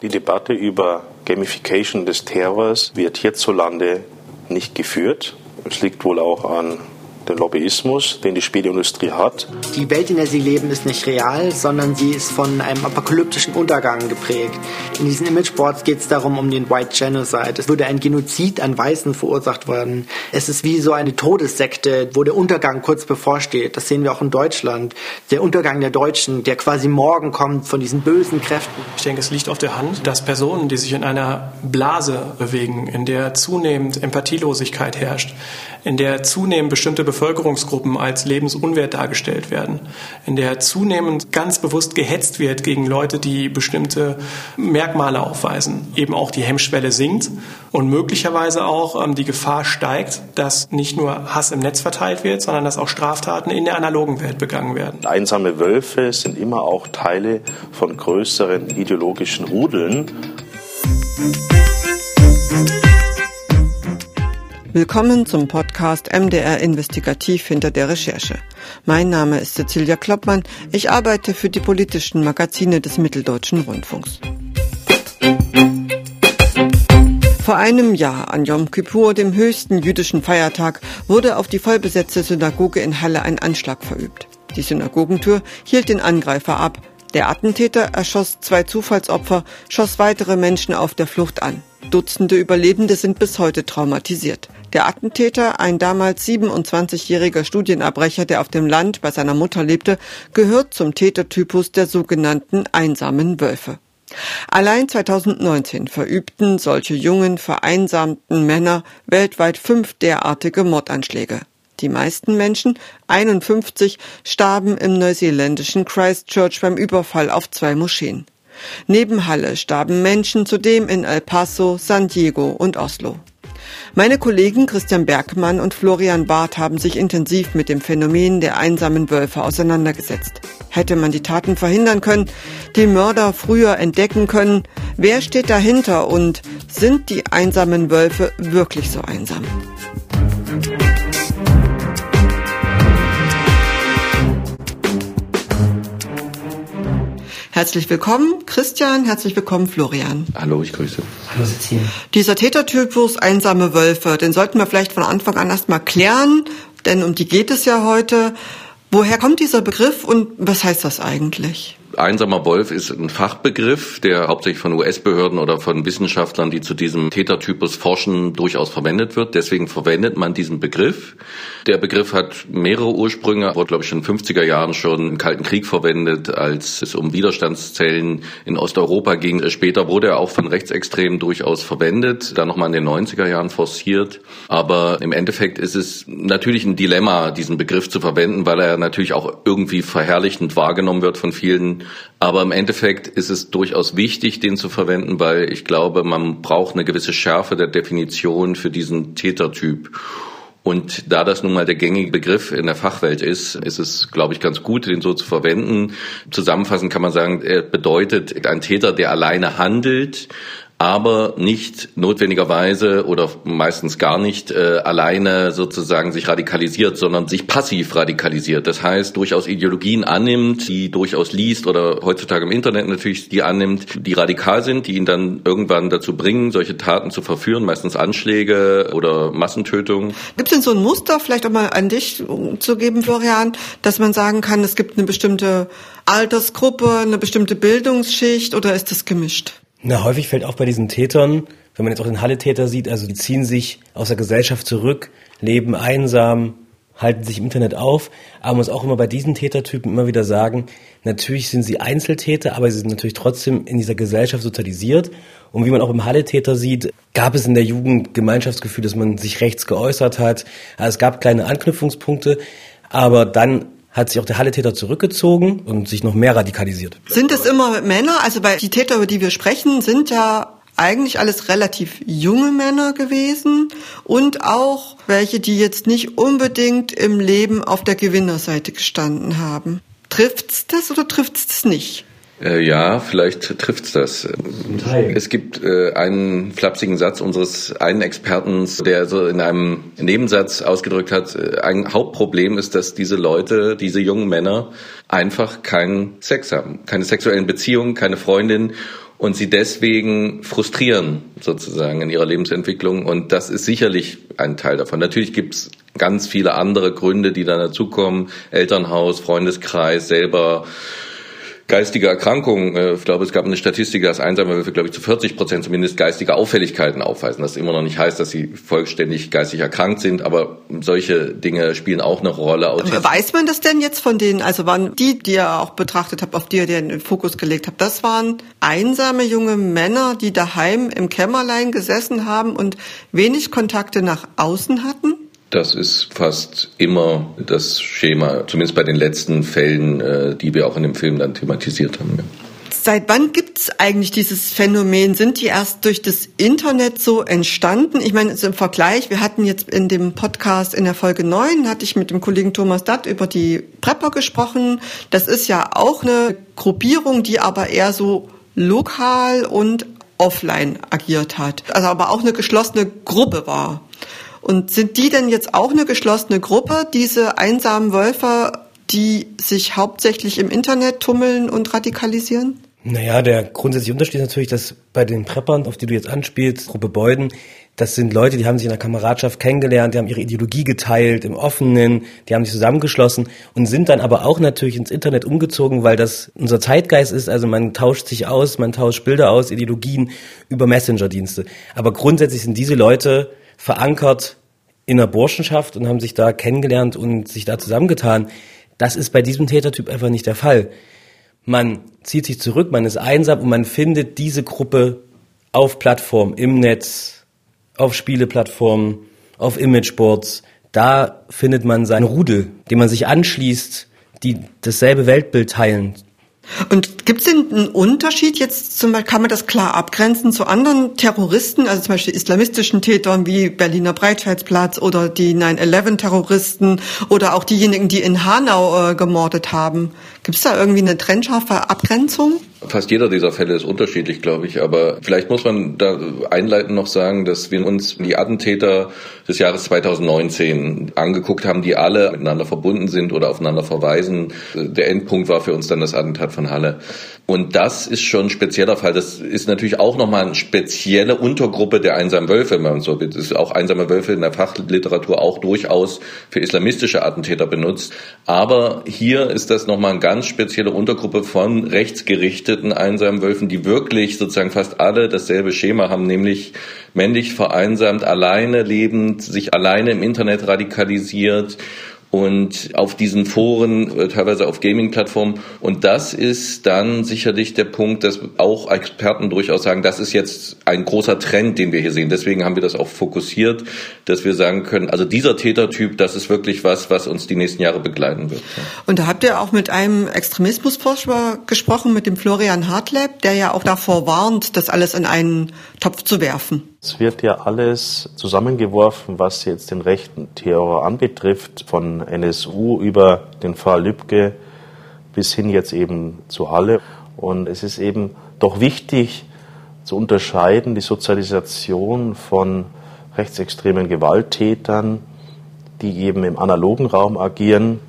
Die Debatte über Gamification des Terrors wird hierzulande nicht geführt. Es liegt wohl auch an den Lobbyismus, den die Spieleindustrie hat. Die Welt, in der sie leben, ist nicht real, sondern sie ist von einem apokalyptischen Untergang geprägt. In diesen Imageboards geht es darum, um den White Genocide. Es würde ein Genozid an Weißen verursacht werden. Es ist wie so eine Todessekte, wo der Untergang kurz bevorsteht. Das sehen wir auch in Deutschland. Der Untergang der Deutschen, der quasi morgen kommt von diesen bösen Kräften. Ich denke, es liegt auf der Hand, dass Personen, die sich in einer Blase bewegen, in der zunehmend Empathielosigkeit herrscht, in der zunehmend bestimmte Bevölkerungsgruppen als lebensunwert dargestellt werden, in der zunehmend ganz bewusst gehetzt wird gegen Leute, die bestimmte Merkmale aufweisen, eben auch die Hemmschwelle sinkt und möglicherweise auch ähm, die Gefahr steigt, dass nicht nur Hass im Netz verteilt wird, sondern dass auch Straftaten in der analogen Welt begangen werden. Einsame Wölfe sind immer auch Teile von größeren ideologischen Rudeln. Willkommen zum Podcast MDR Investigativ hinter der Recherche. Mein Name ist Cecilia Kloppmann. Ich arbeite für die politischen Magazine des Mitteldeutschen Rundfunks. Vor einem Jahr, an Yom Kippur, dem höchsten jüdischen Feiertag, wurde auf die vollbesetzte Synagoge in Halle ein Anschlag verübt. Die Synagogentür hielt den Angreifer ab. Der Attentäter erschoss zwei Zufallsopfer, schoss weitere Menschen auf der Flucht an. Dutzende Überlebende sind bis heute traumatisiert. Der Attentäter, ein damals 27-jähriger Studienabbrecher, der auf dem Land bei seiner Mutter lebte, gehört zum Tätertypus der sogenannten einsamen Wölfe. Allein 2019 verübten solche jungen, vereinsamten Männer weltweit fünf derartige Mordanschläge. Die meisten Menschen, 51, starben im neuseeländischen Christchurch beim Überfall auf zwei Moscheen. Neben Halle starben Menschen zudem in El Paso, San Diego und Oslo. Meine Kollegen Christian Bergmann und Florian Barth haben sich intensiv mit dem Phänomen der einsamen Wölfe auseinandergesetzt. Hätte man die Taten verhindern können, die Mörder früher entdecken können? Wer steht dahinter und sind die einsamen Wölfe wirklich so einsam? Herzlich willkommen, Christian. Herzlich willkommen, Florian. Hallo, ich grüße. Hallo, Cecilia. Dieser Tätertypus einsame Wölfe, den sollten wir vielleicht von Anfang an erstmal klären, denn um die geht es ja heute. Woher kommt dieser Begriff und was heißt das eigentlich? Einsamer Wolf ist ein Fachbegriff, der hauptsächlich von US-Behörden oder von Wissenschaftlern, die zu diesem Tätertypus forschen, durchaus verwendet wird. Deswegen verwendet man diesen Begriff. Der Begriff hat mehrere Ursprünge, wurde, glaube ich, in den 50er Jahren schon im Kalten Krieg verwendet, als es um Widerstandszellen in Osteuropa ging. Später wurde er auch von Rechtsextremen durchaus verwendet, dann nochmal in den 90er Jahren forciert. Aber im Endeffekt ist es natürlich ein Dilemma, diesen Begriff zu verwenden, weil er natürlich auch irgendwie verherrlichend wahrgenommen wird von vielen aber im Endeffekt ist es durchaus wichtig, den zu verwenden, weil ich glaube, man braucht eine gewisse Schärfe der Definition für diesen Tätertyp. Und da das nun mal der gängige Begriff in der Fachwelt ist, ist es, glaube ich, ganz gut, den so zu verwenden. Zusammenfassend kann man sagen, er bedeutet ein Täter, der alleine handelt, aber nicht notwendigerweise oder meistens gar nicht äh, alleine sozusagen sich radikalisiert, sondern sich passiv radikalisiert. Das heißt, durchaus Ideologien annimmt, die durchaus liest oder heutzutage im Internet natürlich die annimmt, die radikal sind, die ihn dann irgendwann dazu bringen, solche Taten zu verführen, meistens Anschläge oder Massentötungen. Gibt es denn so ein Muster, vielleicht auch mal an dich zu geben, Florian, dass man sagen kann, es gibt eine bestimmte Altersgruppe, eine bestimmte Bildungsschicht oder ist das gemischt? Na, häufig fällt auch bei diesen Tätern, wenn man jetzt auch den Halle-Täter sieht, also die ziehen sich aus der Gesellschaft zurück, leben einsam, halten sich im Internet auf. Aber man muss auch immer bei diesen Tätertypen immer wieder sagen, natürlich sind sie Einzeltäter, aber sie sind natürlich trotzdem in dieser Gesellschaft sozialisiert. Und wie man auch im Halle-Täter sieht, gab es in der Jugend Gemeinschaftsgefühl, dass man sich rechts geäußert hat. Also es gab kleine Anknüpfungspunkte, aber dann hat sich auch der Halle-Täter zurückgezogen und sich noch mehr radikalisiert. Sind es immer Männer? Also bei die Täter, über die wir sprechen, sind ja eigentlich alles relativ junge Männer gewesen und auch welche, die jetzt nicht unbedingt im Leben auf der Gewinnerseite gestanden haben. Trifft's das oder trifft's das nicht? Äh, ja, vielleicht trifft's das. Es gibt äh, einen flapsigen Satz unseres einen Experten, der so in einem Nebensatz ausgedrückt hat, äh, ein Hauptproblem ist, dass diese Leute, diese jungen Männer einfach keinen Sex haben, keine sexuellen Beziehungen, keine Freundin und sie deswegen frustrieren sozusagen in ihrer Lebensentwicklung. Und das ist sicherlich ein Teil davon. Natürlich gibt es ganz viele andere Gründe, die dann dazukommen. Elternhaus, Freundeskreis, selber geistige Erkrankungen. Äh, ich glaube, es gab eine Statistik, dass einsame Wölfe, glaube ich, zu 40 Prozent zumindest geistige Auffälligkeiten aufweisen. Das immer noch nicht heißt, dass sie vollständig geistig erkrankt sind, aber solche Dinge spielen auch eine Rolle. Autismus. Weiß man das denn jetzt von denen? Also waren die, die ihr auch betrachtet habt, auf die ihr den Fokus gelegt habt, das waren einsame junge Männer, die daheim im Kämmerlein gesessen haben und wenig Kontakte nach außen hatten? Das ist fast immer das Schema, zumindest bei den letzten Fällen, äh, die wir auch in dem Film dann thematisiert haben. Ja. Seit wann gibt es eigentlich dieses Phänomen? Sind die erst durch das Internet so entstanden? Ich meine, im Vergleich, wir hatten jetzt in dem Podcast in der Folge 9, hatte ich mit dem Kollegen Thomas Datt über die Prepper gesprochen. Das ist ja auch eine Gruppierung, die aber eher so lokal und offline agiert hat. Also aber auch eine geschlossene Gruppe war. Und sind die denn jetzt auch eine geschlossene Gruppe, diese einsamen Wölfe, die sich hauptsächlich im Internet tummeln und radikalisieren? Naja, der grundsätzliche Unterschied ist natürlich, dass bei den Preppern, auf die du jetzt anspielst, Gruppe Beuden, das sind Leute, die haben sich in der Kameradschaft kennengelernt, die haben ihre Ideologie geteilt, im Offenen, die haben sich zusammengeschlossen und sind dann aber auch natürlich ins Internet umgezogen, weil das unser Zeitgeist ist. Also man tauscht sich aus, man tauscht Bilder aus, Ideologien über Messenger-Dienste. Aber grundsätzlich sind diese Leute verankert in der Burschenschaft und haben sich da kennengelernt und sich da zusammengetan. Das ist bei diesem Tätertyp einfach nicht der Fall. Man zieht sich zurück, man ist einsam und man findet diese Gruppe auf Plattformen, im Netz, auf Spieleplattformen, auf Imageboards. Da findet man seinen Rudel, dem man sich anschließt, die dasselbe Weltbild teilen, und gibt es denn einen Unterschied jetzt zum Beispiel, kann man das klar abgrenzen zu anderen Terroristen, also zum Beispiel islamistischen Tätern wie Berliner Breitscheidsplatz oder die 9-11-Terroristen oder auch diejenigen, die in Hanau äh, gemordet haben? Gibt es da irgendwie eine trennscharfe Abgrenzung? Fast jeder dieser Fälle ist unterschiedlich, glaube ich. Aber vielleicht muss man da einleitend noch sagen, dass wir uns die Attentäter des Jahres 2019 angeguckt haben, die alle miteinander verbunden sind oder aufeinander verweisen. Der Endpunkt war für uns dann das Attentat von Halle. Und das ist schon ein spezieller Fall. Das ist natürlich auch nochmal eine spezielle Untergruppe der einsamen Wölfe, wenn man so will. Das ist auch einsame Wölfe in der Fachliteratur auch durchaus für islamistische Attentäter benutzt. Aber hier ist das nochmal eine ganz spezielle Untergruppe von rechtsgerichteten einsamen Wölfen, die wirklich sozusagen fast alle dasselbe Schema haben, nämlich männlich vereinsamt, alleine lebend, sich alleine im Internet radikalisiert und auf diesen Foren, äh, teilweise auf Gaming-Plattformen. Und das ist dann sicherlich der Punkt, dass auch Experten durchaus sagen, das ist jetzt ein großer Trend, den wir hier sehen. Deswegen haben wir das auch fokussiert, dass wir sagen können, also dieser Tätertyp, das ist wirklich was, was uns die nächsten Jahre begleiten wird. Und da habt ihr auch mit einem Extremismusforscher gesprochen, mit dem Florian Hartleb, der ja auch davor warnt, das alles in einen Topf zu werfen. Es wird ja alles zusammengeworfen, was jetzt den rechten Terror anbetrifft, von NSU über den Fall Lübcke bis hin jetzt eben zu Halle. Und es ist eben doch wichtig zu unterscheiden, die Sozialisation von rechtsextremen Gewalttätern, die eben im analogen Raum agieren,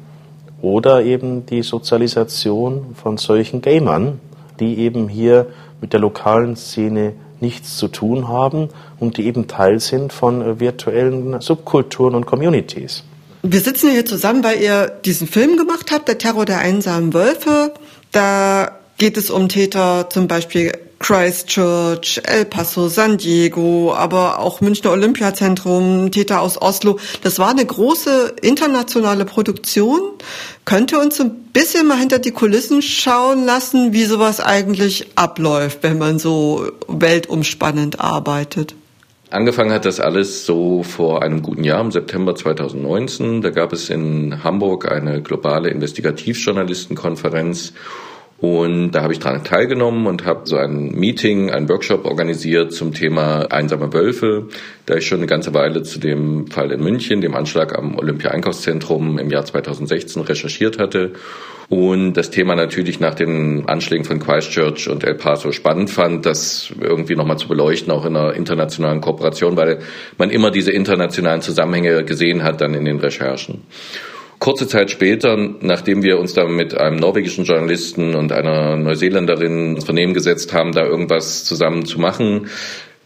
oder eben die Sozialisation von solchen Gamern, die eben hier mit der lokalen Szene nichts zu tun haben und die eben Teil sind von äh, virtuellen Subkulturen und Communities. Wir sitzen hier zusammen, weil ihr diesen Film gemacht habt, Der Terror der einsamen Wölfe. Da geht es um Täter zum Beispiel Christchurch, El Paso, San Diego, aber auch Münchner Olympiazentrum, Täter aus Oslo. Das war eine große internationale Produktion. Könnte uns ein bisschen mal hinter die Kulissen schauen lassen, wie sowas eigentlich abläuft, wenn man so weltumspannend arbeitet? Angefangen hat das alles so vor einem guten Jahr, im September 2019. Da gab es in Hamburg eine globale Investigativjournalistenkonferenz und da habe ich daran teilgenommen und habe so ein Meeting, ein Workshop organisiert zum Thema einsame Wölfe, da ich schon eine ganze Weile zu dem Fall in München, dem Anschlag am Olympia-Einkaufszentrum im Jahr 2016 recherchiert hatte und das Thema natürlich nach den Anschlägen von Christchurch und El Paso spannend fand, das irgendwie nochmal zu beleuchten, auch in einer internationalen Kooperation, weil man immer diese internationalen Zusammenhänge gesehen hat dann in den Recherchen. Kurze Zeit später, nachdem wir uns da mit einem norwegischen Journalisten und einer Neuseeländerin ins Vernehmen gesetzt haben, da irgendwas zusammen zu machen,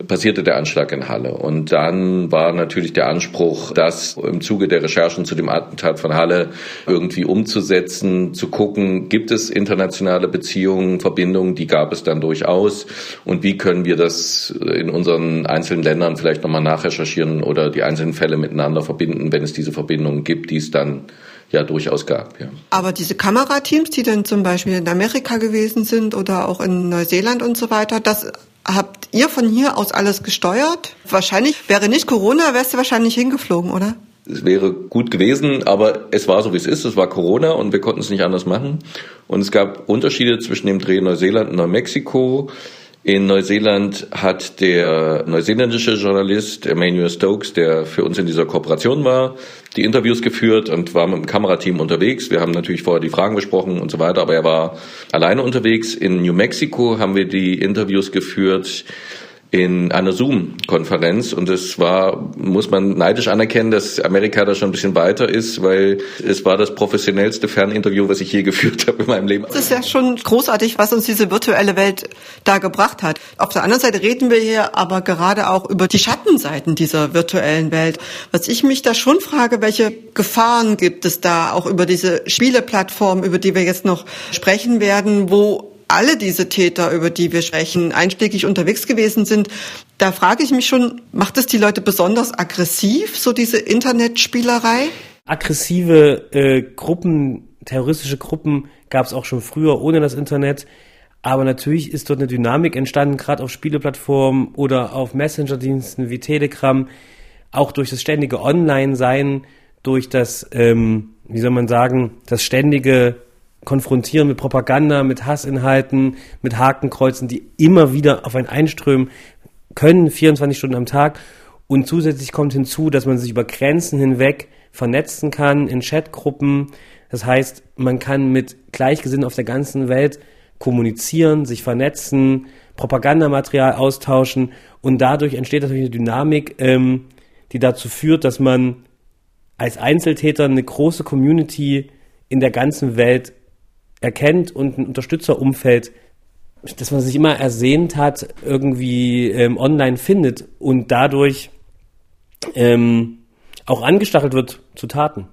passierte der Anschlag in Halle. Und dann war natürlich der Anspruch, das im Zuge der Recherchen zu dem Attentat von Halle irgendwie umzusetzen, zu gucken, gibt es internationale Beziehungen, Verbindungen, die gab es dann durchaus. Und wie können wir das in unseren einzelnen Ländern vielleicht nochmal nachrecherchieren oder die einzelnen Fälle miteinander verbinden, wenn es diese Verbindungen gibt, die es dann ja durchaus gab. Ja. Aber diese Kamerateams, die dann zum Beispiel in Amerika gewesen sind oder auch in Neuseeland und so weiter, das Habt ihr von hier aus alles gesteuert? Wahrscheinlich wäre nicht Corona, wärst du wahrscheinlich hingeflogen, oder? Es wäre gut gewesen, aber es war so, wie es ist. Es war Corona und wir konnten es nicht anders machen. Und es gab Unterschiede zwischen dem Dreh Neuseeland und Neumexiko. In Neuseeland hat der neuseeländische Journalist Emmanuel Stokes, der für uns in dieser Kooperation war, die Interviews geführt und war mit dem Kamerateam unterwegs. Wir haben natürlich vorher die Fragen besprochen und so weiter, aber er war alleine unterwegs. In New Mexico haben wir die Interviews geführt in einer Zoom-Konferenz und es war, muss man neidisch anerkennen, dass Amerika da schon ein bisschen weiter ist, weil es war das professionellste Ferninterview, was ich je geführt habe in meinem Leben. Das ist ja schon großartig, was uns diese virtuelle Welt da gebracht hat. Auf der anderen Seite reden wir hier aber gerade auch über die Schattenseiten dieser virtuellen Welt. Was ich mich da schon frage, welche Gefahren gibt es da auch über diese Spieleplattform, über die wir jetzt noch sprechen werden, wo alle diese Täter, über die wir sprechen, einschlägig unterwegs gewesen sind, da frage ich mich schon, macht es die Leute besonders aggressiv, so diese Internetspielerei? Aggressive äh, Gruppen, terroristische Gruppen gab es auch schon früher ohne das Internet. Aber natürlich ist dort eine Dynamik entstanden, gerade auf Spieleplattformen oder auf Messenger-Diensten wie Telegram, auch durch das ständige Online-Sein, durch das, ähm, wie soll man sagen, das ständige konfrontieren mit Propaganda, mit Hassinhalten, mit Hakenkreuzen, die immer wieder auf einen einströmen können, 24 Stunden am Tag. Und zusätzlich kommt hinzu, dass man sich über Grenzen hinweg vernetzen kann in Chatgruppen. Das heißt, man kann mit Gleichgesinnten auf der ganzen Welt kommunizieren, sich vernetzen, Propagandamaterial austauschen und dadurch entsteht natürlich eine Dynamik, ähm, die dazu führt, dass man als Einzeltäter eine große Community in der ganzen Welt erkennt und ein Unterstützerumfeld, das man sich immer ersehnt hat, irgendwie ähm, online findet und dadurch ähm, auch angestachelt wird zu Taten.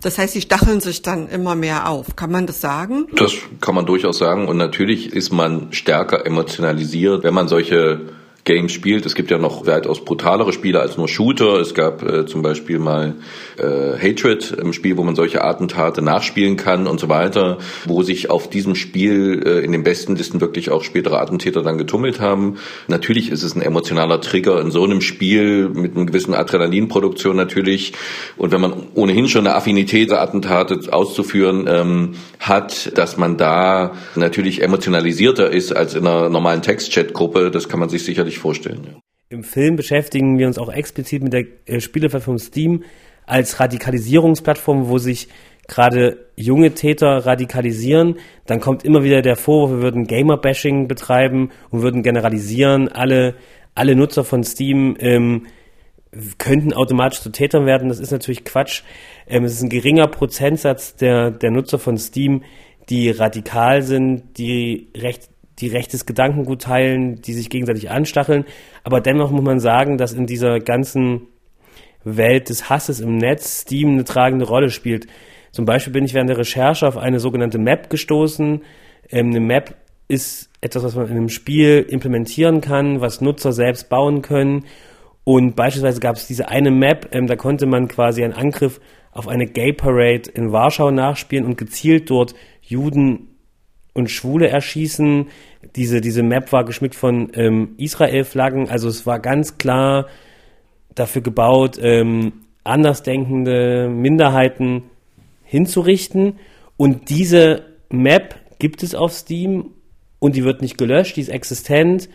Das heißt, sie stacheln sich dann immer mehr auf. Kann man das sagen? Das kann man durchaus sagen. Und natürlich ist man stärker emotionalisiert, wenn man solche Games spielt. Es gibt ja noch weitaus brutalere Spiele als nur Shooter. Es gab äh, zum Beispiel mal äh, Hatred im Spiel, wo man solche Attentate nachspielen kann und so weiter, wo sich auf diesem Spiel äh, in den besten Listen wirklich auch spätere Attentäter dann getummelt haben. Natürlich ist es ein emotionaler Trigger in so einem Spiel mit einer gewissen Adrenalinproduktion natürlich. Und wenn man ohnehin schon eine Affinität, Attentate auszuführen ähm, hat, dass man da natürlich emotionalisierter ist als in einer normalen Text-Chat-Gruppe, das kann man sich sicherlich sich vorstellen. Ja. Im Film beschäftigen wir uns auch explizit mit der äh, Spieleplattform Steam als Radikalisierungsplattform, wo sich gerade junge Täter radikalisieren. Dann kommt immer wieder der Vorwurf, wir würden Gamer-Bashing betreiben und würden generalisieren. Alle, alle Nutzer von Steam ähm, könnten automatisch zu Tätern werden. Das ist natürlich Quatsch. Ähm, es ist ein geringer Prozentsatz der, der Nutzer von Steam, die radikal sind, die recht die rechtes Gedankengut teilen, die sich gegenseitig anstacheln. Aber dennoch muss man sagen, dass in dieser ganzen Welt des Hasses im Netz Steam eine tragende Rolle spielt. Zum Beispiel bin ich während der Recherche auf eine sogenannte Map gestoßen. Ähm, eine Map ist etwas, was man in einem Spiel implementieren kann, was Nutzer selbst bauen können. Und beispielsweise gab es diese eine Map, ähm, da konnte man quasi einen Angriff auf eine Gay Parade in Warschau nachspielen und gezielt dort Juden und Schwule erschießen. Diese, diese Map war geschmückt von ähm, Israel-Flaggen, also es war ganz klar dafür gebaut, ähm, andersdenkende Minderheiten hinzurichten. Und diese Map gibt es auf Steam und die wird nicht gelöscht, die ist existent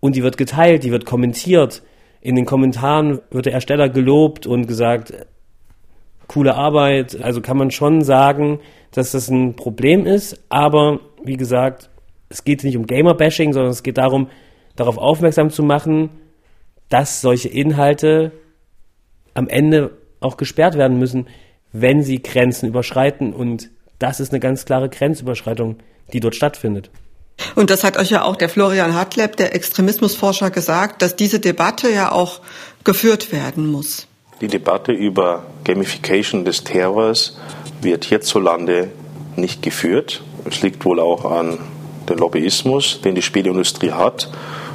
und die wird geteilt, die wird kommentiert. In den Kommentaren wird der Ersteller gelobt und gesagt, coole Arbeit. Also kann man schon sagen, dass das ein Problem ist, aber wie gesagt, es geht nicht um Gamer-Bashing, sondern es geht darum, darauf aufmerksam zu machen, dass solche Inhalte am Ende auch gesperrt werden müssen. wenn sie Grenzen überschreiten. Und das ist eine ganz klare Grenzüberschreitung, die dort stattfindet. Und das hat euch ja auch der Florian Hartleb, der Extremismusforscher, gesagt, dass diese Debatte ja auch geführt werden muss. Die Debatte über Gamification des Terrors wird hierzulande nicht geführt. Es liegt wohl auch an dem Lobbyismus, den die Spielindustrie hat.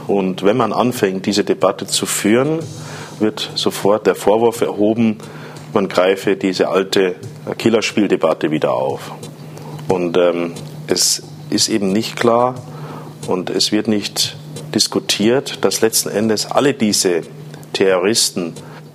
Und wenn man anfängt, diese Debatte zu führen, wird sofort der Vorwurf erhoben, man greife diese alte Killerspieldebatte wieder auf. Und ähm, es ist eben nicht klar und es wird nicht diskutiert, dass letzten Endes alle diese Terroristen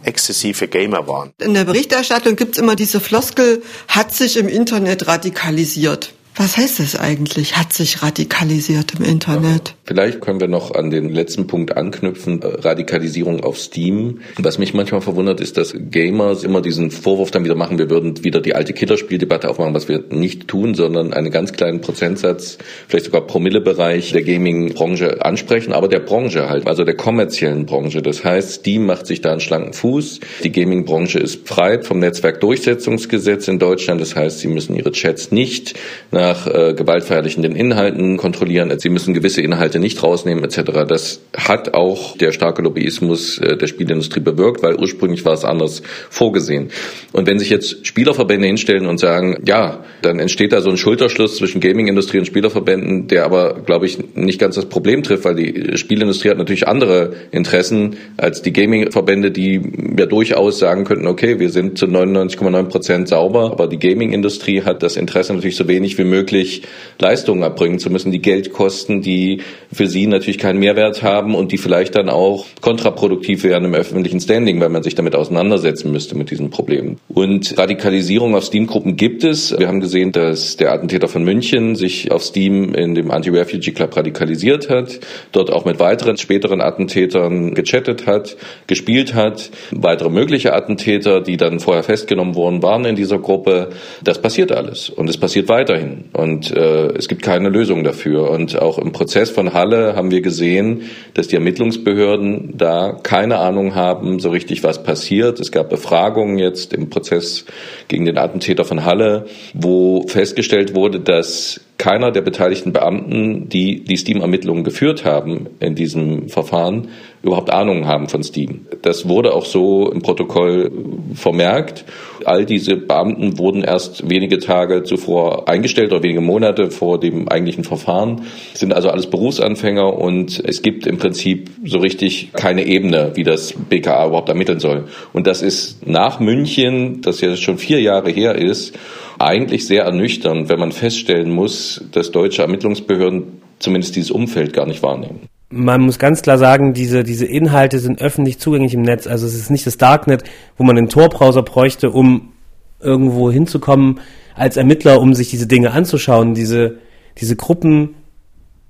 exzessive Gamer waren. In der Berichterstattung gibt es immer diese Floskel, hat sich im Internet radikalisiert. Was heißt das eigentlich? Hat sich radikalisiert im Internet? Vielleicht können wir noch an den letzten Punkt anknüpfen, äh, Radikalisierung auf Steam. Was mich manchmal verwundert, ist, dass Gamers immer diesen Vorwurf dann wieder machen, wir würden wieder die alte Killerspieldebatte aufmachen, was wir nicht tun, sondern einen ganz kleinen Prozentsatz, vielleicht sogar Promillebereich der Gaming-Branche ansprechen, aber der Branche halt, also der kommerziellen Branche. Das heißt, Steam macht sich da einen schlanken Fuß. Die Gaming-Branche ist frei vom Netzwerkdurchsetzungsgesetz in Deutschland. Das heißt, sie müssen ihre Chats nicht nach nach äh, gewaltverherrlichenden Inhalten kontrollieren. Sie müssen gewisse Inhalte nicht rausnehmen etc. Das hat auch der starke Lobbyismus äh, der Spielindustrie bewirkt, weil ursprünglich war es anders vorgesehen. Und wenn sich jetzt Spielerverbände hinstellen und sagen, ja, dann entsteht da so ein Schulterschluss zwischen Gamingindustrie und Spielerverbänden, der aber, glaube ich, nicht ganz das Problem trifft, weil die Spielindustrie hat natürlich andere Interessen als die Gamingverbände, die ja durchaus sagen könnten, okay, wir sind zu 99,9 Prozent sauber, aber die Gamingindustrie hat das Interesse natürlich so wenig wie möglich möglich Leistungen erbringen zu müssen, die Geld kosten, die für sie natürlich keinen Mehrwert haben und die vielleicht dann auch kontraproduktiv wären im öffentlichen Standing, weil man sich damit auseinandersetzen müsste mit diesen Problemen. Und Radikalisierung auf Steam-Gruppen gibt es. Wir haben gesehen, dass der Attentäter von München sich auf Steam in dem Anti-Refugee Club radikalisiert hat, dort auch mit weiteren späteren Attentätern gechattet hat, gespielt hat. Weitere mögliche Attentäter, die dann vorher festgenommen worden waren in dieser Gruppe. Das passiert alles und es passiert weiterhin. Und äh, es gibt keine Lösung dafür. Und auch im Prozess von Halle haben wir gesehen, dass die Ermittlungsbehörden da keine Ahnung haben, so richtig was passiert. Es gab Befragungen jetzt im Prozess gegen den Attentäter von Halle, wo festgestellt wurde, dass keiner der beteiligten Beamten, die die Steam-Ermittlungen geführt haben in diesem Verfahren, überhaupt Ahnung haben von Steam. Das wurde auch so im Protokoll vermerkt. All diese Beamten wurden erst wenige Tage zuvor eingestellt oder wenige Monate vor dem eigentlichen Verfahren, sind also alles Berufsanfänger und es gibt im Prinzip so richtig keine Ebene, wie das BKA überhaupt ermitteln soll. Und das ist nach München, das ja schon vier Jahre her ist, eigentlich sehr ernüchternd, wenn man feststellen muss, dass deutsche Ermittlungsbehörden zumindest dieses Umfeld gar nicht wahrnehmen. Man muss ganz klar sagen, diese, diese Inhalte sind öffentlich zugänglich im Netz. Also es ist nicht das Darknet, wo man einen Tor-Browser bräuchte, um irgendwo hinzukommen als Ermittler, um sich diese Dinge anzuschauen. Diese, diese Gruppen,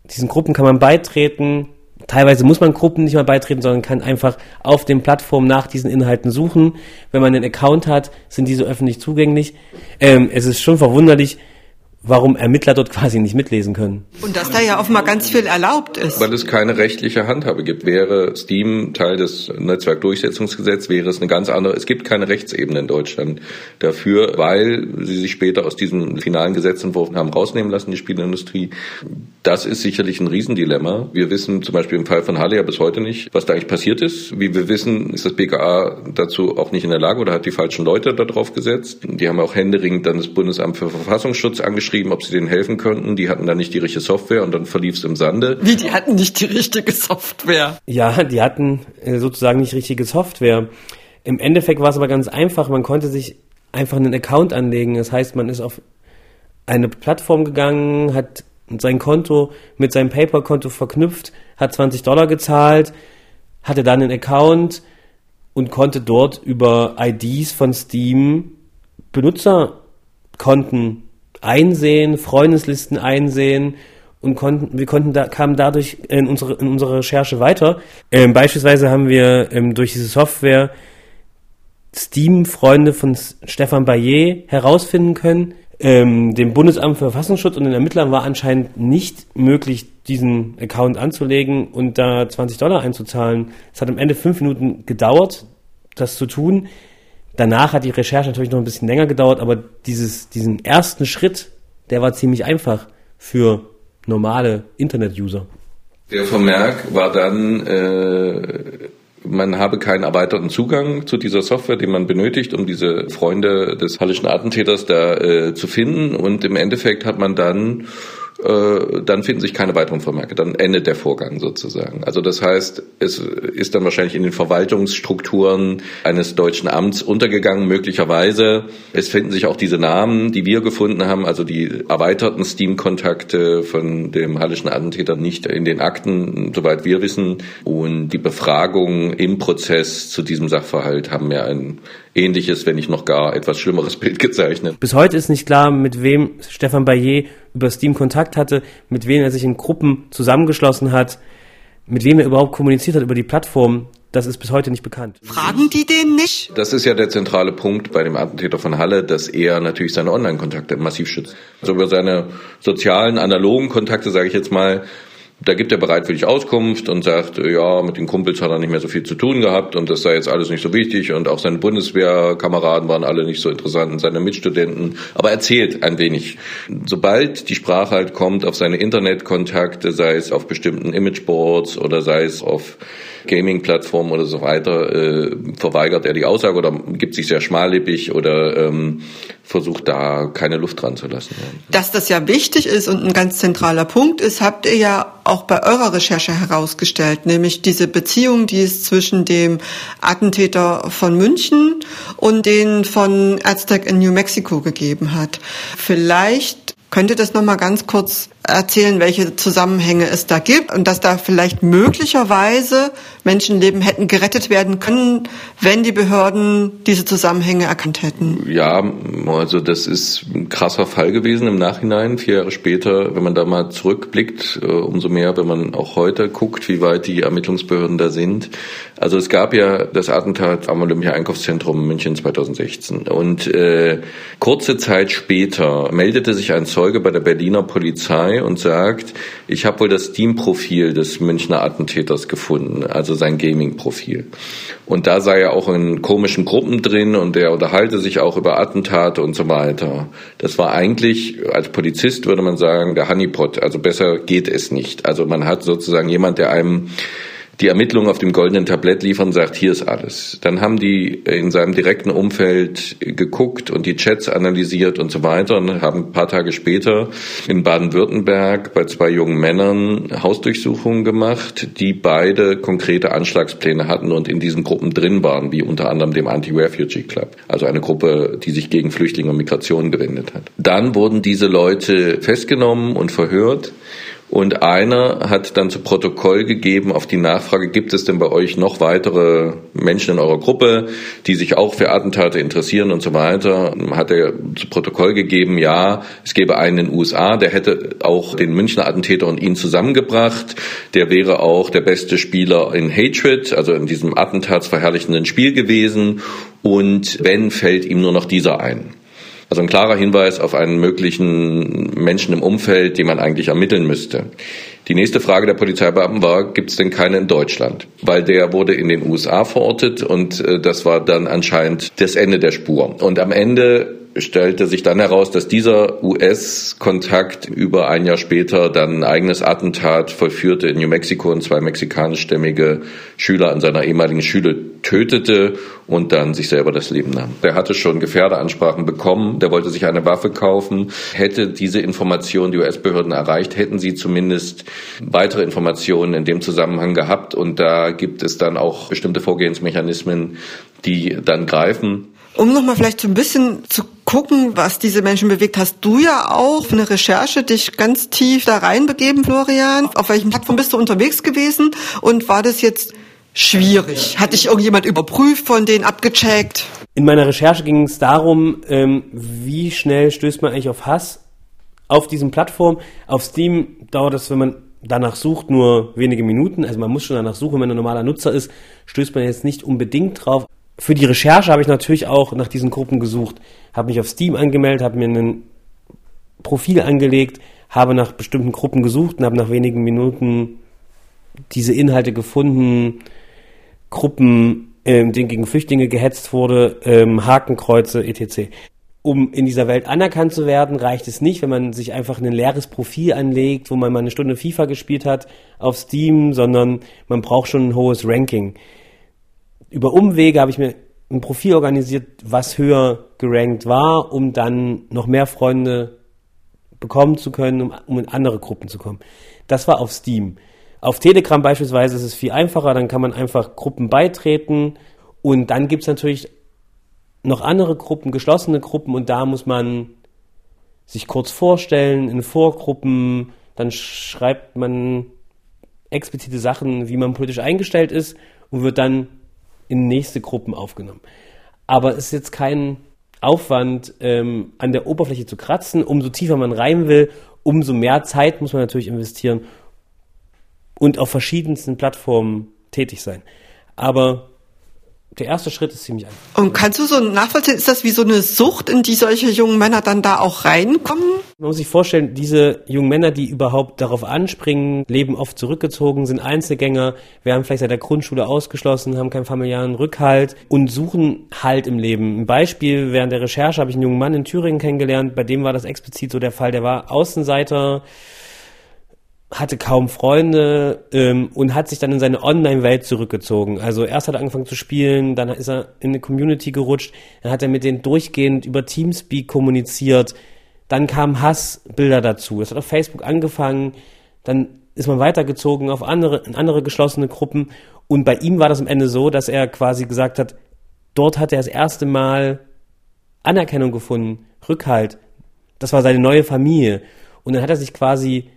diesen Gruppen kann man beitreten, Teilweise muss man Gruppen nicht mal beitreten, sondern kann einfach auf den Plattformen nach diesen Inhalten suchen. Wenn man einen Account hat, sind diese öffentlich zugänglich. Ähm, es ist schon verwunderlich, warum Ermittler dort quasi nicht mitlesen können. Und dass da ja offenbar ganz viel erlaubt ist. Weil es keine rechtliche Handhabe gibt. Wäre Steam Teil des Netzwerkdurchsetzungsgesetzes, wäre es eine ganz andere. Es gibt keine Rechtsebene in Deutschland dafür, weil sie sich später aus diesem finalen Gesetzentwurf haben rausnehmen lassen, die Spielindustrie. Das ist sicherlich ein Riesendilemma. Wir wissen zum Beispiel im Fall von Halle ja bis heute nicht, was da eigentlich passiert ist. Wie wir wissen, ist das BKA dazu auch nicht in der Lage oder hat die falschen Leute darauf gesetzt. Die haben auch händeringend dann das Bundesamt für Verfassungsschutz angeschrieben geschrieben, ob sie denen helfen könnten. Die hatten dann nicht die richtige Software und dann verlief es im Sande. Wie, die hatten nicht die richtige Software? Ja, die hatten äh, sozusagen nicht richtige Software. Im Endeffekt war es aber ganz einfach. Man konnte sich einfach einen Account anlegen. Das heißt, man ist auf eine Plattform gegangen, hat sein Konto mit seinem PayPal-Konto verknüpft, hat 20 Dollar gezahlt, hatte dann einen Account und konnte dort über IDs von Steam Benutzerkonten einsehen, Freundeslisten einsehen und konnten, wir konnten da, kamen dadurch in unsere, in unsere Recherche weiter. Ähm, beispielsweise haben wir ähm, durch diese Software Steam-Freunde von Stefan Bayer herausfinden können. Ähm, dem Bundesamt für Verfassungsschutz und den Ermittlern war anscheinend nicht möglich, diesen Account anzulegen und da 20 Dollar einzuzahlen. Es hat am Ende fünf Minuten gedauert, das zu tun Danach hat die Recherche natürlich noch ein bisschen länger gedauert, aber dieses, diesen ersten Schritt, der war ziemlich einfach für normale Internet-User. Der Vermerk war dann, äh, man habe keinen erweiterten Zugang zu dieser Software, den man benötigt, um diese Freunde des hallischen Attentäters da äh, zu finden. Und im Endeffekt hat man dann äh, dann finden sich keine weiteren Vermerke. Dann endet der Vorgang sozusagen. Also das heißt, es ist dann wahrscheinlich in den Verwaltungsstrukturen eines deutschen Amts untergegangen, möglicherweise. Es finden sich auch diese Namen, die wir gefunden haben, also die erweiterten Steam-Kontakte von dem hallischen Attentäter nicht in den Akten, soweit wir wissen. Und die Befragungen im Prozess zu diesem Sachverhalt haben mir ein ähnliches, wenn nicht noch gar etwas schlimmeres Bild gezeichnet. Bis heute ist nicht klar, mit wem Stefan Bayer über Steam Kontakt hatte, mit wem er sich in Gruppen zusammengeschlossen hat, mit wem er überhaupt kommuniziert hat über die Plattform. Das ist bis heute nicht bekannt. Fragen die den nicht? Das ist ja der zentrale Punkt bei dem Attentäter von Halle, dass er natürlich seine Online-Kontakte massiv schützt. Also über seine sozialen, analogen Kontakte, sage ich jetzt mal, da gibt er bereitwillig Auskunft und sagt, ja, mit den Kumpels hat er nicht mehr so viel zu tun gehabt und das sei jetzt alles nicht so wichtig und auch seine Bundeswehrkameraden waren alle nicht so interessant und seine Mitstudenten, aber erzählt ein wenig. Sobald die Sprache halt kommt auf seine Internetkontakte, sei es auf bestimmten Imageboards oder sei es auf Gaming-Plattformen oder so weiter, äh, verweigert er die Aussage oder gibt sich sehr schmallippig oder ähm, versucht da keine Luft dran zu lassen. Dass das ja wichtig ist und ein ganz zentraler Punkt ist, habt ihr ja auch bei eurer Recherche herausgestellt, nämlich diese Beziehung, die es zwischen dem Attentäter von München und den von Aztec in New Mexico gegeben hat. Vielleicht Könnt ihr das nochmal ganz kurz erzählen, welche Zusammenhänge es da gibt und dass da vielleicht möglicherweise Menschenleben hätten gerettet werden können, wenn die Behörden diese Zusammenhänge erkannt hätten? Ja, also das ist ein krasser Fall gewesen im Nachhinein, vier Jahre später, wenn man da mal zurückblickt, äh, umso mehr, wenn man auch heute guckt, wie weit die Ermittlungsbehörden da sind. Also es gab ja das Attentat am Olympia Einkaufszentrum München 2016 und äh, kurze Zeit später meldete sich ein Zeuge bei der Berliner Polizei und sagt, ich habe wohl das Steam-Profil des Münchner Attentäters gefunden, also sein Gaming-Profil. Und da sei er auch in komischen Gruppen drin und er unterhalte sich auch über Attentate und so weiter. Das war eigentlich, als Polizist würde man sagen, der Honeypot. Also besser geht es nicht. Also man hat sozusagen jemand, der einem die Ermittlungen auf dem goldenen Tablett liefern, sagt, hier ist alles. Dann haben die in seinem direkten Umfeld geguckt und die Chats analysiert und so weiter und haben ein paar Tage später in Baden-Württemberg bei zwei jungen Männern Hausdurchsuchungen gemacht, die beide konkrete Anschlagspläne hatten und in diesen Gruppen drin waren, wie unter anderem dem Anti-Refugee Club, also eine Gruppe, die sich gegen Flüchtlinge und Migration gewendet hat. Dann wurden diese Leute festgenommen und verhört. Und einer hat dann zu Protokoll gegeben auf die Nachfrage, gibt es denn bei euch noch weitere Menschen in eurer Gruppe, die sich auch für Attentate interessieren und so weiter, hat er zu Protokoll gegeben, ja, es gäbe einen in den USA, der hätte auch den Münchner Attentäter und ihn zusammengebracht, der wäre auch der beste Spieler in Hatred, also in diesem attentatsverherrlichenden Spiel gewesen. Und wenn, fällt ihm nur noch dieser ein. Also ein klarer Hinweis auf einen möglichen Menschen im Umfeld, den man eigentlich ermitteln müsste. Die nächste Frage der Polizeibeamten war, gibt es denn keinen in Deutschland? Weil der wurde in den USA verortet und äh, das war dann anscheinend das Ende der Spur. Und am Ende stellte sich dann heraus, dass dieser US-Kontakt über ein Jahr später dann ein eigenes Attentat vollführte in New Mexico und zwei mexikanischstämmige Schüler an seiner ehemaligen Schule tötete und dann sich selber das Leben nahm. Der hatte schon Gefährdeansprachen bekommen, der wollte sich eine Waffe kaufen. Hätte diese Information die US-Behörden erreicht, hätten sie zumindest weitere Informationen in dem Zusammenhang gehabt und da gibt es dann auch bestimmte Vorgehensmechanismen, die dann greifen. Um nochmal vielleicht so ein bisschen zu gucken, was diese Menschen bewegt, hast du ja auch eine Recherche dich ganz tief da reinbegeben, Florian. Auf welchem Plattform bist du unterwegs gewesen und war das jetzt schwierig? Hat dich irgendjemand überprüft, von denen abgecheckt? In meiner Recherche ging es darum, ähm, wie schnell stößt man eigentlich auf Hass auf diesen Plattformen. Auf Steam dauert es, wenn man danach sucht, nur wenige Minuten. Also man muss schon danach suchen, wenn man ein normaler Nutzer ist, stößt man jetzt nicht unbedingt drauf für die Recherche habe ich natürlich auch nach diesen Gruppen gesucht, habe mich auf Steam angemeldet, habe mir ein Profil angelegt, habe nach bestimmten Gruppen gesucht und habe nach wenigen Minuten diese Inhalte gefunden. Gruppen ähm, denen gegen Flüchtlinge gehetzt wurde, ähm, Hakenkreuze, etc. Um in dieser Welt anerkannt zu werden, reicht es nicht, wenn man sich einfach ein leeres Profil anlegt, wo man mal eine Stunde FIFA gespielt hat auf Steam, sondern man braucht schon ein hohes Ranking. Über Umwege habe ich mir ein Profil organisiert, was höher gerankt war, um dann noch mehr Freunde bekommen zu können, um, um in andere Gruppen zu kommen. Das war auf Steam. Auf Telegram beispielsweise ist es viel einfacher, dann kann man einfach Gruppen beitreten und dann gibt es natürlich noch andere Gruppen, geschlossene Gruppen und da muss man sich kurz vorstellen in Vorgruppen, dann schreibt man explizite Sachen, wie man politisch eingestellt ist und wird dann in nächste Gruppen aufgenommen. Aber es ist jetzt kein Aufwand, ähm, an der Oberfläche zu kratzen. Umso tiefer man rein will, umso mehr Zeit muss man natürlich investieren und auf verschiedensten Plattformen tätig sein. Aber der erste Schritt ist ziemlich einfach. Und kannst du so nachvollziehen, ist das wie so eine Sucht, in die solche jungen Männer dann da auch reinkommen? Man muss sich vorstellen, diese jungen Männer, die überhaupt darauf anspringen, leben oft zurückgezogen, sind Einzelgänger, werden vielleicht seit der Grundschule ausgeschlossen, haben keinen familiären Rückhalt und suchen Halt im Leben. Ein Beispiel, während der Recherche habe ich einen jungen Mann in Thüringen kennengelernt, bei dem war das explizit so der Fall, der war Außenseiter, hatte kaum Freunde ähm, und hat sich dann in seine Online-Welt zurückgezogen. Also erst hat er angefangen zu spielen, dann ist er in eine Community gerutscht, dann hat er mit denen durchgehend über Teamspeak kommuniziert, dann kamen Hassbilder dazu. Es hat auf Facebook angefangen, dann ist man weitergezogen auf andere, in andere geschlossene Gruppen und bei ihm war das am Ende so, dass er quasi gesagt hat, dort hat er das erste Mal Anerkennung gefunden, Rückhalt. Das war seine neue Familie. Und dann hat er sich quasi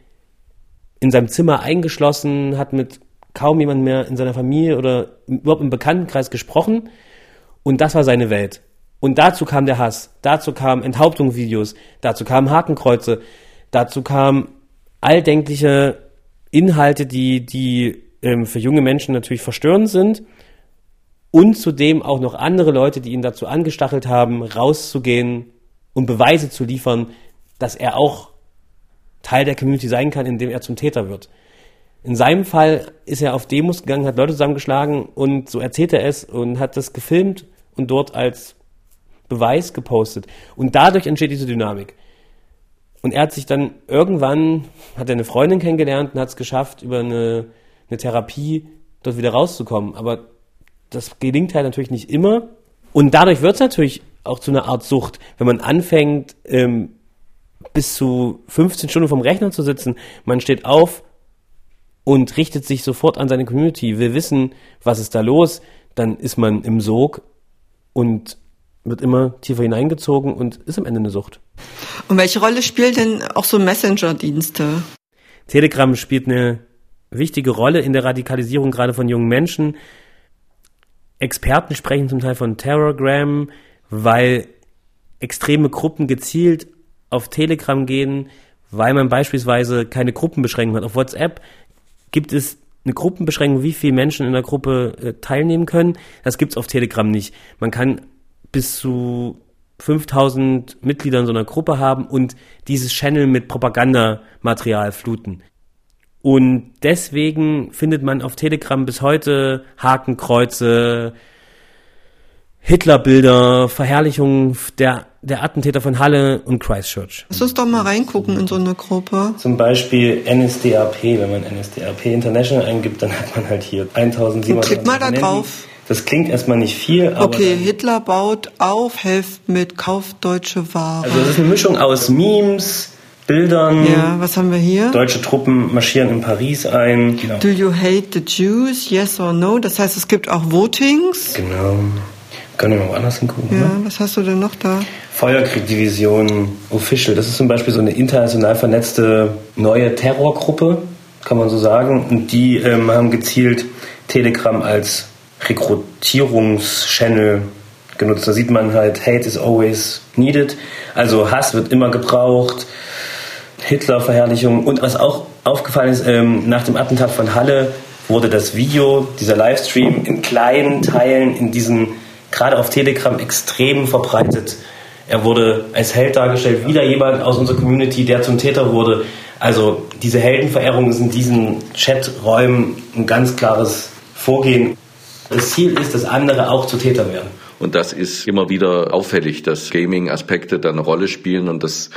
in seinem Zimmer eingeschlossen, hat mit kaum jemand mehr in seiner Familie oder überhaupt im Bekanntenkreis gesprochen. Und das war seine Welt. Und dazu kam der Hass, dazu kamen Enthauptungsvideos, dazu kamen Hakenkreuze, dazu kamen alldenkliche Inhalte, die, die ähm, für junge Menschen natürlich verstörend sind. Und zudem auch noch andere Leute, die ihn dazu angestachelt haben, rauszugehen und Beweise zu liefern, dass er auch Teil der Community sein kann, indem er zum Täter wird. In seinem Fall ist er auf Demos gegangen, hat Leute zusammengeschlagen und so erzählt er es und hat das gefilmt und dort als Beweis gepostet. Und dadurch entsteht diese Dynamik. Und er hat sich dann irgendwann, hat er eine Freundin kennengelernt und hat es geschafft, über eine, eine Therapie dort wieder rauszukommen. Aber das gelingt halt natürlich nicht immer. Und dadurch wird es natürlich auch zu einer Art Sucht, wenn man anfängt, ähm, bis zu 15 Stunden vom Rechner zu sitzen. Man steht auf und richtet sich sofort an seine Community, will wissen, was ist da los, dann ist man im Sog und wird immer tiefer hineingezogen und ist am Ende eine Sucht. Und welche Rolle spielen denn auch so Messenger-Dienste? Telegram spielt eine wichtige Rolle in der Radikalisierung gerade von jungen Menschen. Experten sprechen zum Teil von Terrorgram, weil extreme Gruppen gezielt auf Telegram gehen, weil man beispielsweise keine Gruppenbeschränkung hat. Auf WhatsApp gibt es eine Gruppenbeschränkung, wie viele Menschen in der Gruppe äh, teilnehmen können. Das gibt es auf Telegram nicht. Man kann bis zu 5000 Mitglieder in so einer Gruppe haben und dieses Channel mit Propagandamaterial fluten. Und deswegen findet man auf Telegram bis heute Hakenkreuze, Hitlerbilder, Verherrlichungen der, der Attentäter von Halle und Christchurch. Lass uns doch mal reingucken in so eine Gruppe. Zum Beispiel NSDAP, wenn man NSDAP International eingibt, dann hat man halt hier 1700. Klick mal da drauf. Das klingt erstmal nicht viel, aber. Okay, Hitler baut auf, helft mit, kauft deutsche Ware. Also, es ist eine Mischung aus Memes, Bildern. Ja, was haben wir hier? Deutsche Truppen marschieren in Paris ein. Genau. Do you hate the Jews? Yes or no? Das heißt, es gibt auch Votings. Genau. Können wir mal woanders hingucken? Ja, ne? was hast du denn noch da? Feuerkrieg-Division Official. Das ist zum Beispiel so eine international vernetzte neue Terrorgruppe, kann man so sagen. Und die ähm, haben gezielt Telegram als Rekrutierungschannel genutzt. Da sieht man halt, Hate is always needed. Also Hass wird immer gebraucht. Hitler-Verherrlichung. Und was auch aufgefallen ist, ähm, nach dem Attentat von Halle wurde das Video, dieser Livestream in kleinen Teilen in diesen gerade auf Telegram extrem verbreitet. Er wurde als Held dargestellt, wieder jemand aus unserer Community, der zum Täter wurde. Also diese Heldenverehrung ist in diesen Chaträumen ein ganz klares Vorgehen. Das Ziel ist, dass andere auch zu Täter werden. Und das ist immer wieder auffällig, dass Gaming-Aspekte da eine Rolle spielen und das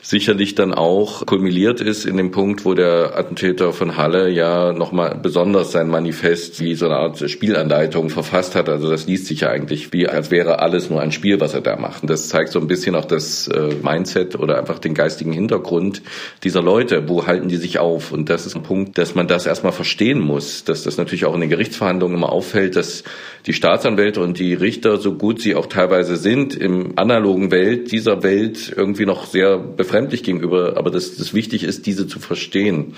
sicherlich dann auch kulminiert ist in dem Punkt, wo der Attentäter von Halle ja nochmal besonders sein Manifest wie so eine Art Spielanleitung verfasst hat. Also das liest sich ja eigentlich wie, als wäre alles nur ein Spiel, was er da macht. Und das zeigt so ein bisschen auch das äh, Mindset oder einfach den geistigen Hintergrund dieser Leute. Wo halten die sich auf? Und das ist ein Punkt, dass man das erstmal verstehen muss, dass das natürlich auch in den Gerichtsverhandlungen immer auffällt, dass die Staatsanwälte und die Richter so so gut sie auch teilweise sind, im analogen Welt, dieser Welt irgendwie noch sehr befremdlich gegenüber. Aber dass das wichtig ist, diese zu verstehen.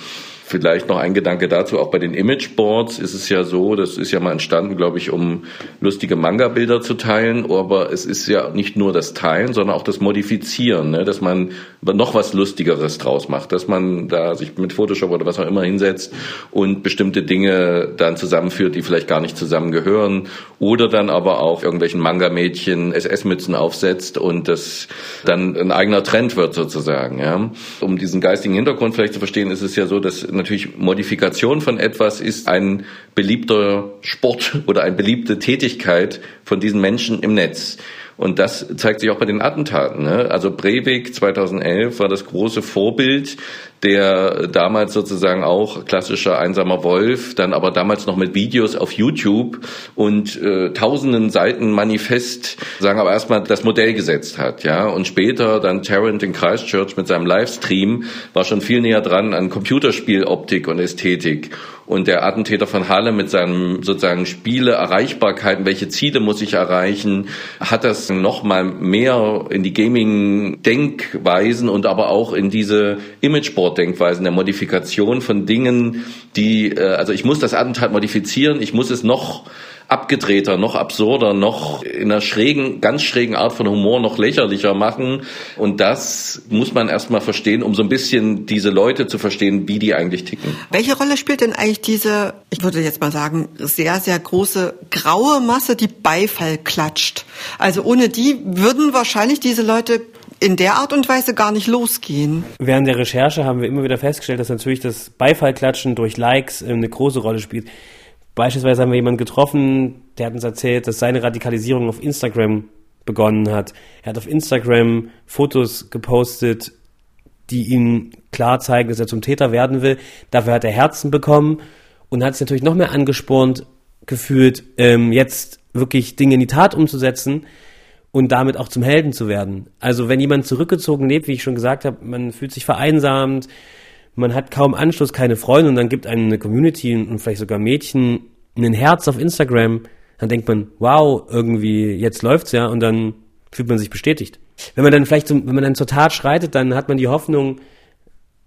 Vielleicht noch ein Gedanke dazu, auch bei den Imageboards ist es ja so, das ist ja mal entstanden, glaube ich, um lustige Manga-Bilder zu teilen, aber es ist ja nicht nur das Teilen, sondern auch das Modifizieren, ne? dass man noch was Lustigeres draus macht, dass man da sich mit Photoshop oder was auch immer hinsetzt und bestimmte Dinge dann zusammenführt, die vielleicht gar nicht zusammengehören oder dann aber auch irgendwelchen Manga-Mädchen SS-Mützen aufsetzt und das dann ein eigener Trend wird sozusagen. Ja? Um diesen geistigen Hintergrund vielleicht zu verstehen, ist es ja so, dass natürlich Modifikation von etwas ist ein beliebter Sport oder eine beliebte Tätigkeit von diesen Menschen im Netz. Und das zeigt sich auch bei den Attentaten. Ne? Also Breivik 2011 war das große Vorbild der damals sozusagen auch klassischer einsamer Wolf, dann aber damals noch mit Videos auf YouTube und äh, tausenden Seiten Manifest, sagen aber erstmal das Modell gesetzt hat, ja. Und später dann Tarrant in Christchurch mit seinem Livestream war schon viel näher dran an Computerspieloptik und Ästhetik. Und der Attentäter von Halle mit seinem sozusagen Spiele, Erreichbarkeiten, welche Ziele muss ich erreichen, hat das nochmal mehr in die Gaming-Denkweisen und aber auch in diese Imageboard Denkweisen, der Modifikation von Dingen, die, äh, also ich muss das Attentat modifizieren, ich muss es noch abgedrehter, noch absurder, noch in einer schrägen, ganz schrägen Art von Humor noch lächerlicher machen. Und das muss man erstmal verstehen, um so ein bisschen diese Leute zu verstehen, wie die eigentlich ticken. Welche Rolle spielt denn eigentlich diese, ich würde jetzt mal sagen, sehr, sehr große graue Masse, die Beifall klatscht? Also ohne die würden wahrscheinlich diese Leute in der Art und Weise gar nicht losgehen. Während der Recherche haben wir immer wieder festgestellt, dass natürlich das Beifallklatschen durch Likes eine große Rolle spielt. Beispielsweise haben wir jemanden getroffen, der hat uns erzählt, dass seine Radikalisierung auf Instagram begonnen hat. Er hat auf Instagram Fotos gepostet, die ihm klar zeigen, dass er zum Täter werden will. Dafür hat er Herzen bekommen und hat es natürlich noch mehr angespornt gefühlt, ähm, jetzt wirklich Dinge in die Tat umzusetzen und damit auch zum Helden zu werden. Also wenn jemand zurückgezogen lebt, wie ich schon gesagt habe, man fühlt sich vereinsamt, man hat kaum Anschluss, keine Freunde und dann gibt einem eine Community und vielleicht sogar Mädchen ein Herz auf Instagram, dann denkt man, wow, irgendwie jetzt läuft's ja und dann fühlt man sich bestätigt. Wenn man dann vielleicht, zum, wenn man dann zur Tat schreitet, dann hat man die Hoffnung,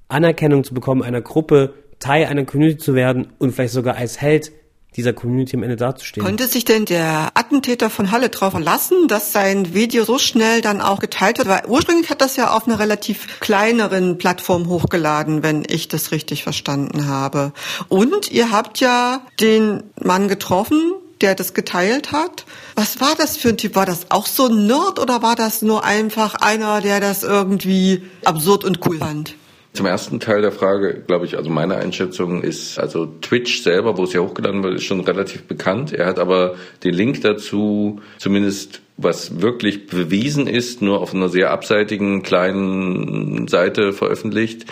Anerkennung zu bekommen einer Gruppe, Teil einer Community zu werden und vielleicht sogar als Held dieser Community am Ende dazustehen. Konnte sich denn der Attentäter von Halle darauf verlassen, dass sein Video so schnell dann auch geteilt wird? Weil ursprünglich hat das ja auf einer relativ kleineren Plattform hochgeladen, wenn ich das richtig verstanden habe. Und ihr habt ja den Mann getroffen, der das geteilt hat. Was war das für ein Typ? War das auch so ein Nerd oder war das nur einfach einer, der das irgendwie absurd und cool fand? Zum ersten Teil der Frage, glaube ich, also meine Einschätzung ist, also Twitch selber, wo es ja hochgeladen wird, ist schon relativ bekannt. Er hat aber den Link dazu, zumindest was wirklich bewiesen ist, nur auf einer sehr abseitigen kleinen Seite veröffentlicht.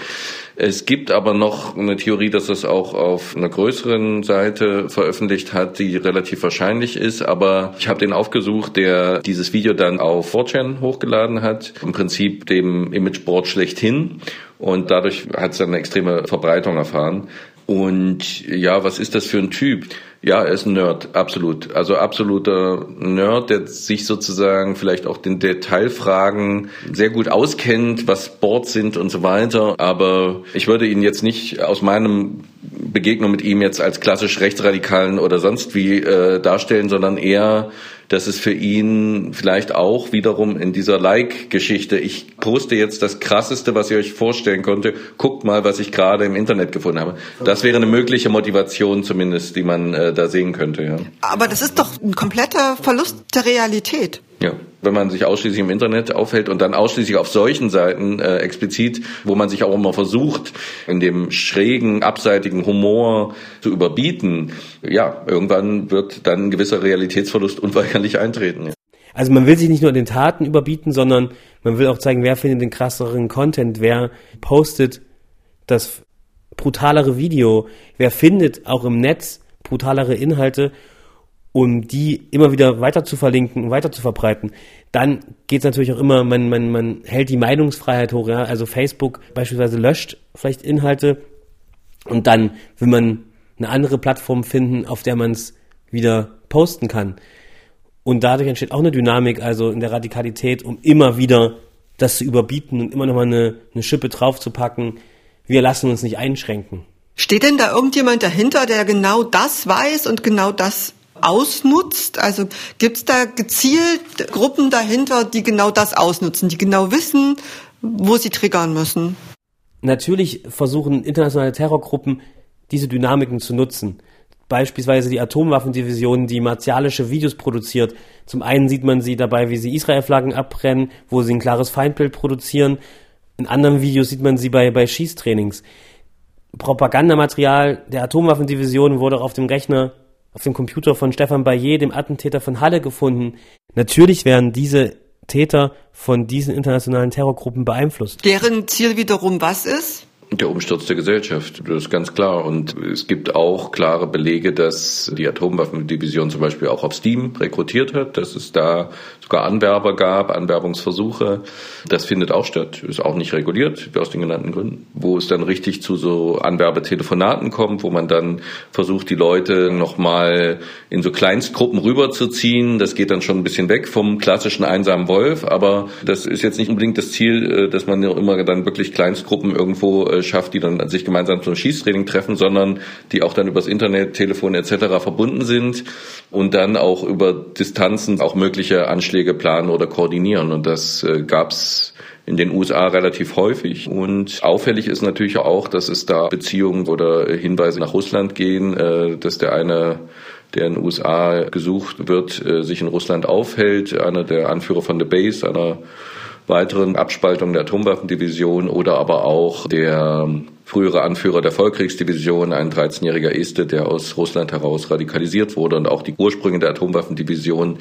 Es gibt aber noch eine Theorie, dass es auch auf einer größeren Seite veröffentlicht hat, die relativ wahrscheinlich ist. Aber ich habe den aufgesucht, der dieses Video dann auf 4chan hochgeladen hat. Im Prinzip dem Imageboard schlechthin. Und dadurch hat es dann eine extreme Verbreitung erfahren. Und ja, was ist das für ein Typ? Ja, er ist ein Nerd, absolut. Also absoluter Nerd, der sich sozusagen vielleicht auch den Detailfragen sehr gut auskennt, was Boards sind und so weiter. Aber ich würde ihn jetzt nicht aus meinem Begegnung mit ihm jetzt als klassisch rechtsradikalen oder sonst wie äh, darstellen, sondern eher dass es für ihn vielleicht auch wiederum in dieser Like-Geschichte, ich poste jetzt das Krasseste, was ihr euch vorstellen konnte, guckt mal, was ich gerade im Internet gefunden habe. Das wäre eine mögliche Motivation zumindest, die man äh, da sehen könnte. Ja. Aber das ist doch ein kompletter Verlust der Realität. Ja, wenn man sich ausschließlich im Internet aufhält und dann ausschließlich auf solchen Seiten äh, explizit, wo man sich auch immer versucht, in dem schrägen, abseitigen Humor zu überbieten, ja, irgendwann wird dann ein gewisser Realitätsverlust unweigerlich eintreten. Ja. Also man will sich nicht nur den Taten überbieten, sondern man will auch zeigen, wer findet den krasseren Content, wer postet das brutalere Video, wer findet auch im Netz brutalere Inhalte um die immer wieder weiter zu verlinken und weiter zu verbreiten, dann geht es natürlich auch immer, man, man, man hält die Meinungsfreiheit hoch. Ja? Also Facebook beispielsweise löscht vielleicht Inhalte und dann will man eine andere Plattform finden, auf der man es wieder posten kann. Und dadurch entsteht auch eine Dynamik, also in der Radikalität, um immer wieder das zu überbieten und immer nochmal eine, eine Schippe draufzupacken. Wir lassen uns nicht einschränken. Steht denn da irgendjemand dahinter, der genau das weiß und genau das ausnutzt? Also gibt es da gezielt Gruppen dahinter, die genau das ausnutzen, die genau wissen, wo sie triggern müssen? Natürlich versuchen internationale Terrorgruppen diese Dynamiken zu nutzen. Beispielsweise die Atomwaffendivision, die martialische Videos produziert. Zum einen sieht man sie dabei, wie sie Israel-Flaggen abbrennen, wo sie ein klares Feindbild produzieren. In anderen Videos sieht man sie bei, bei Schießtrainings. Propagandamaterial der Atomwaffendivision wurde auf dem Rechner auf dem Computer von Stefan Bayer, dem Attentäter von Halle, gefunden. Natürlich werden diese Täter von diesen internationalen Terrorgruppen beeinflusst. Deren Ziel wiederum was ist? Der Umsturz der Gesellschaft, das ist ganz klar. Und es gibt auch klare Belege, dass die Atomwaffendivision zum Beispiel auch auf Steam rekrutiert hat, dass es da sogar Anwerber gab, Anwerbungsversuche. Das findet auch statt, ist auch nicht reguliert, aus den genannten Gründen. Wo es dann richtig zu so Anwerbetelefonaten kommt, wo man dann versucht, die Leute nochmal in so Kleinstgruppen rüberzuziehen. Das geht dann schon ein bisschen weg vom klassischen einsamen Wolf, aber das ist jetzt nicht unbedingt das Ziel, äh, dass man immer dann wirklich Kleinstgruppen irgendwo äh, schafft, die dann sich gemeinsam zum Schießtraining treffen, sondern die auch dann übers Internet, Telefon etc. verbunden sind und dann auch über Distanzen auch mögliche Anschläge planen oder koordinieren. Und das äh, gab's in den USA relativ häufig. Und auffällig ist natürlich auch, dass es da Beziehungen oder Hinweise nach Russland gehen, äh, dass der eine der in den USA gesucht wird, äh, sich in Russland aufhält. Einer der Anführer von The Base, einer weiteren Abspaltung der Atomwaffendivision oder aber auch der frühere Anführer der Vollkriegsdivision, ein 13-jähriger Este, der aus Russland heraus radikalisiert wurde und auch die Ursprünge der Atomwaffendivision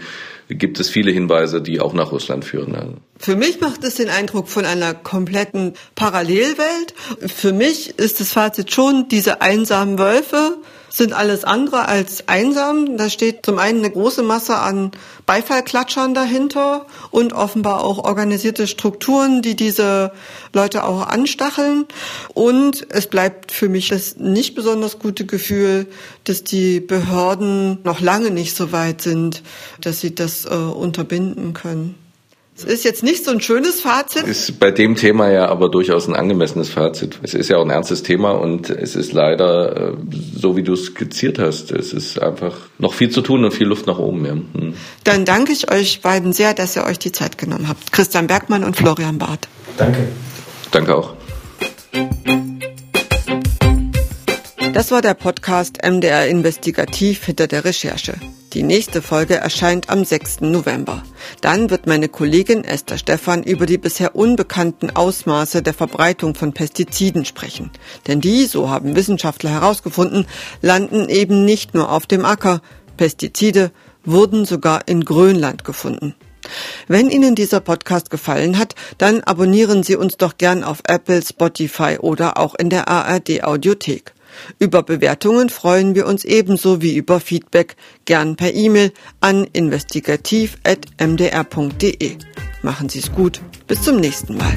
gibt es viele Hinweise, die auch nach Russland führen. Für mich macht es den Eindruck von einer kompletten Parallelwelt. Für mich ist das Fazit schon, diese einsamen Wölfe sind alles andere als einsam. Da steht zum einen eine große Masse an Beifallklatschern dahinter und offenbar auch organisierte Strukturen, die diese Leute auch anstacheln. Und es bleibt für mich das nicht besonders gute Gefühl, dass die Behörden noch lange nicht so weit sind, dass sie das äh, unterbinden können. Es ist jetzt nicht so ein schönes Fazit. Ist bei dem Thema ja aber durchaus ein angemessenes Fazit. Es ist ja auch ein ernstes Thema und es ist leider äh, so, wie du es skizziert hast. Es ist einfach noch viel zu tun und viel Luft nach oben. Ja. Hm. Dann danke ich euch beiden sehr, dass ihr euch die Zeit genommen habt. Christian Bergmann und Florian Barth. Danke. Danke auch. Das war der Podcast MDR Investigativ hinter der Recherche. Die nächste Folge erscheint am 6. November. Dann wird meine Kollegin Esther Stephan über die bisher unbekannten Ausmaße der Verbreitung von Pestiziden sprechen. Denn die, so haben Wissenschaftler herausgefunden, landen eben nicht nur auf dem Acker. Pestizide wurden sogar in Grönland gefunden. Wenn Ihnen dieser Podcast gefallen hat, dann abonnieren Sie uns doch gern auf Apple, Spotify oder auch in der ARD Audiothek. Über Bewertungen freuen wir uns ebenso wie über Feedback, gern per E-Mail an investigativ.mdr.de. Machen Sie es gut. Bis zum nächsten Mal.